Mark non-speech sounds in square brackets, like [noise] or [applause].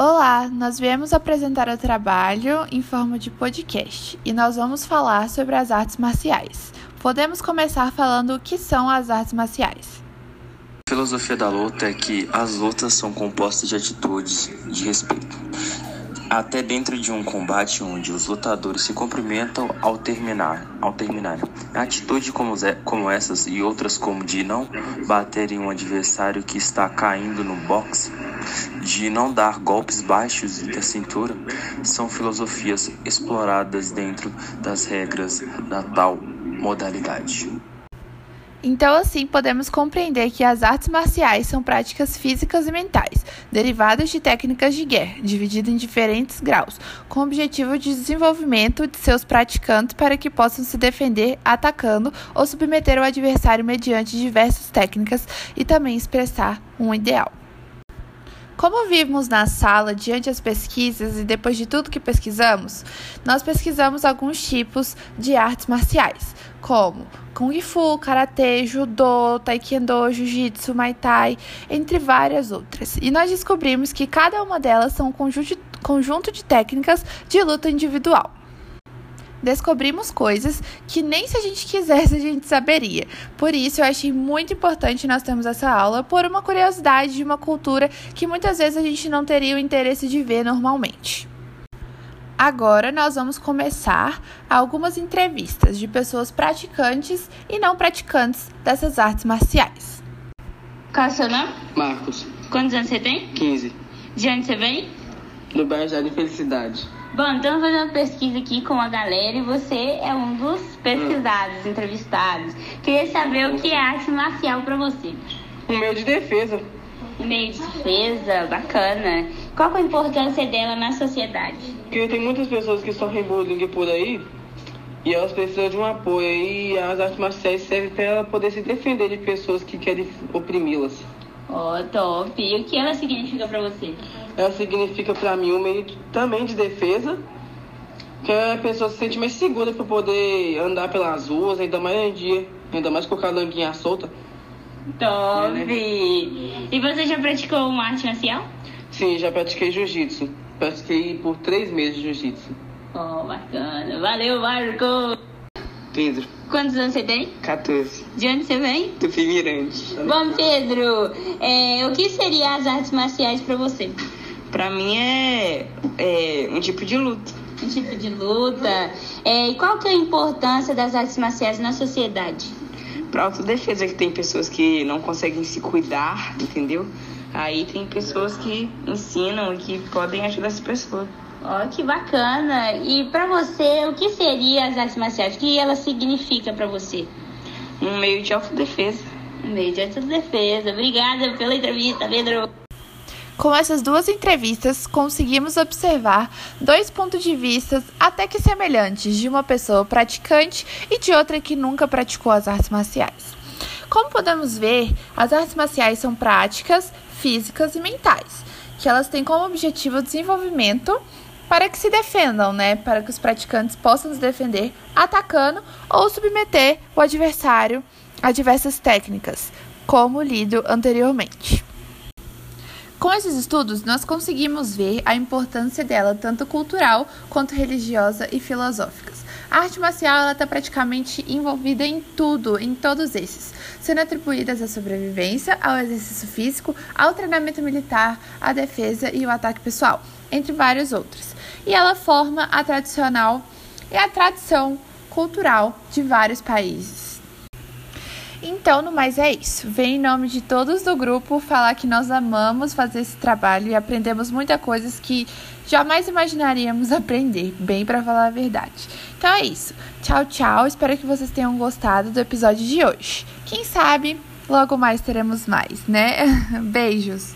Olá, nós viemos apresentar o trabalho em forma de podcast e nós vamos falar sobre as artes marciais. Podemos começar falando o que são as artes marciais. A filosofia da luta é que as lutas são compostas de atitudes de respeito. Até dentro de um combate onde os lutadores se cumprimentam ao terminar, ao terminar. Atitude como, como essas e outras como de não bater em um adversário que está caindo no boxe, de não dar golpes baixos da cintura, são filosofias exploradas dentro das regras da tal modalidade. Então, assim, podemos compreender que as artes marciais são práticas físicas e mentais, derivadas de técnicas de guerra, divididas em diferentes graus, com o objetivo de desenvolvimento de seus praticantes para que possam se defender atacando ou submeter o adversário mediante diversas técnicas e também expressar um ideal. Como vimos na sala diante das pesquisas e depois de tudo que pesquisamos, nós pesquisamos alguns tipos de artes marciais, como Kung Fu, Karatê, Judô, Taekwondo, Jiu-Jitsu, Muay Thai, entre várias outras. E nós descobrimos que cada uma delas são um conjunto de técnicas de luta individual descobrimos coisas que nem se a gente quisesse a gente saberia. Por isso eu achei muito importante nós termos essa aula por uma curiosidade de uma cultura que muitas vezes a gente não teria o interesse de ver normalmente. Agora nós vamos começar algumas entrevistas de pessoas praticantes e não praticantes dessas artes marciais. Qual é o seu nome? Marcos. Quantos anos você tem? 15. De onde você vem? Do bairro Jardim Felicidade. Bom, então fazendo uma pesquisa aqui com a galera e você é um dos pesquisados, entrevistados. Queria saber o que é arte marcial para você. Um meio de defesa. Um meio de defesa, bacana. Qual é a importância dela na sociedade? Porque tem muitas pessoas que sofrem bullying por aí e elas precisam de um apoio e as artes marciais servem para ela poder se defender de pessoas que querem oprimi-las. Oh, top. E o que ela significa para você? Ela significa para mim um meio também de defesa, que a pessoa se sente mais segura para poder andar pelas ruas, ainda mais em dia, ainda mais com a calanguinha solta. Top! É, né? E você já praticou uma arte marcial? Sim, já pratiquei jiu-jitsu. Pratiquei por três meses jiu-jitsu. Oh, bacana. Valeu, Marco! Pedro. Quantos anos você tem? 14. De onde você vem? Do Mirante. Bom, Pedro, é, o que seriam as artes marciais para você? Para mim é, é, um tipo de luta. Um tipo de luta. É, e qual que é a importância das artes marciais na sociedade? Para autodefesa, que tem pessoas que não conseguem se cuidar, entendeu? Aí tem pessoas que ensinam e que podem ajudar essa pessoa. Ó, oh, que bacana. E para você, o que seria as artes marciais? O que ela significa para você? Um meio de autodefesa. Um meio de autodefesa. Obrigada pela entrevista, Pedro. Com essas duas entrevistas, conseguimos observar dois pontos de vista até que semelhantes de uma pessoa praticante e de outra que nunca praticou as artes marciais. Como podemos ver, as artes marciais são práticas físicas e mentais, que elas têm como objetivo o desenvolvimento para que se defendam, né? Para que os praticantes possam se defender atacando ou submeter o adversário a diversas técnicas, como lido anteriormente. Com esses estudos, nós conseguimos ver a importância dela, tanto cultural quanto religiosa e filosóficas. A arte marcial está praticamente envolvida em tudo, em todos esses, sendo atribuídas à sobrevivência, ao exercício físico, ao treinamento militar, à defesa e ao ataque pessoal, entre vários outros. E ela forma a tradicional e a tradição cultural de vários países. Então, no mais é isso. Vem em nome de todos do grupo falar que nós amamos fazer esse trabalho e aprendemos muitas coisas que jamais imaginaríamos aprender, bem para falar a verdade. Então é isso. Tchau, tchau. Espero que vocês tenham gostado do episódio de hoje. Quem sabe logo mais teremos mais, né? [laughs] Beijos.